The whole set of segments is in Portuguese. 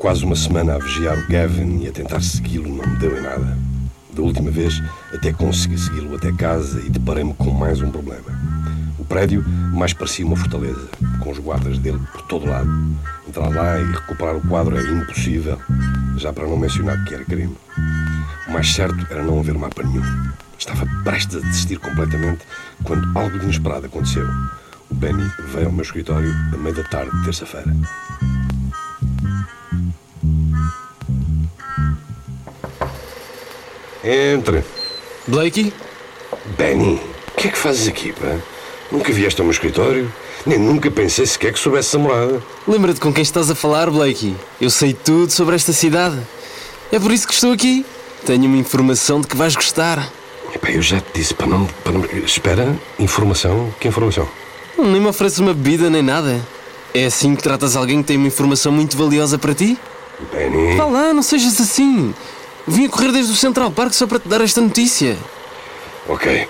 Quase uma semana a vigiar o Gavin e a tentar segui-lo não me deu em nada. Da última vez, até consegui segui-lo até casa e deparei-me com mais um problema. O prédio mais parecia uma fortaleza, com os guardas dele por todo lado. Entrar lá e recuperar o quadro era impossível, já para não mencionar que era crime. O mais certo era não haver mapa nenhum. Estava prestes a desistir completamente quando algo de inesperado aconteceu. O Benny veio ao meu escritório a meio da tarde de terça-feira. Entre. Blakey? Benny, o que é que fazes aqui, pá? Nunca vieste ao meu escritório? Nem nunca pensei sequer que soubesse a morada. Lembra-te com quem estás a falar, Blakey? Eu sei tudo sobre esta cidade. É por isso que estou aqui. Tenho uma informação de que vais gostar. Epá, eu já te disse para não, para não... Espera, informação? Que informação? Nem me ofereces uma bebida nem nada. É assim que tratas alguém que tem uma informação muito valiosa para ti? Benny... Vá lá, não sejas assim. Vim a correr desde o Central Park só para te dar esta notícia. Ok.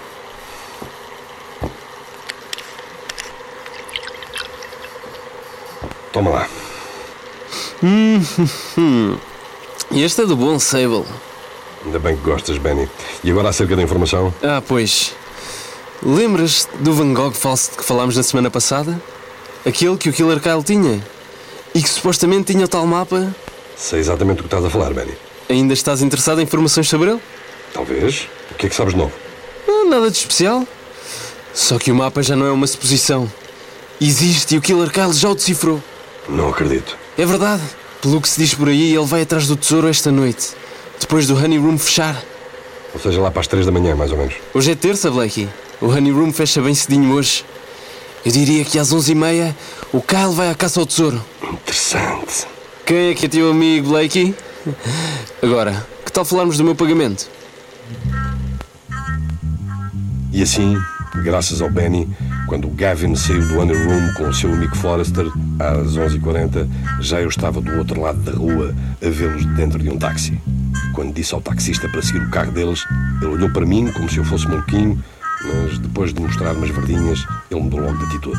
Toma lá. E este é do bom Sable. Ainda bem que gostas, Benny. E agora acerca da informação? Ah, pois. Lembras do Van Gogh falso de que falámos na semana passada? Aquele que o Killer Kyle tinha. E que supostamente tinha o tal mapa. Sei exatamente o que estás a falar, Benny. Ainda estás interessado em informações sobre ele? Talvez. O que é que sabes de novo? Ah, nada de especial. Só que o mapa já não é uma suposição. Existe e o Killer Kyle já o decifrou. Não acredito. É verdade. Pelo que se diz por aí, ele vai atrás do tesouro esta noite. Depois do Honey Room fechar. Ou seja, lá para as três da manhã, mais ou menos. Hoje é terça, Blakey. O Honey Room fecha bem cedinho hoje. Eu diria que às onze e meia o Kyle vai à caça ao tesouro. Interessante. Quem é que é teu amigo, Blakey? Agora, que tal falarmos do meu pagamento? E assim, graças ao Benny, quando Gavin saiu do Under Room com o seu amigo Forrester, às 11h40, já eu estava do outro lado da rua a vê-los dentro de um táxi. Quando disse ao taxista para seguir o carro deles, ele olhou para mim como se eu fosse maluquinho, mas depois de mostrar umas verdinhas, ele mudou logo de atitude.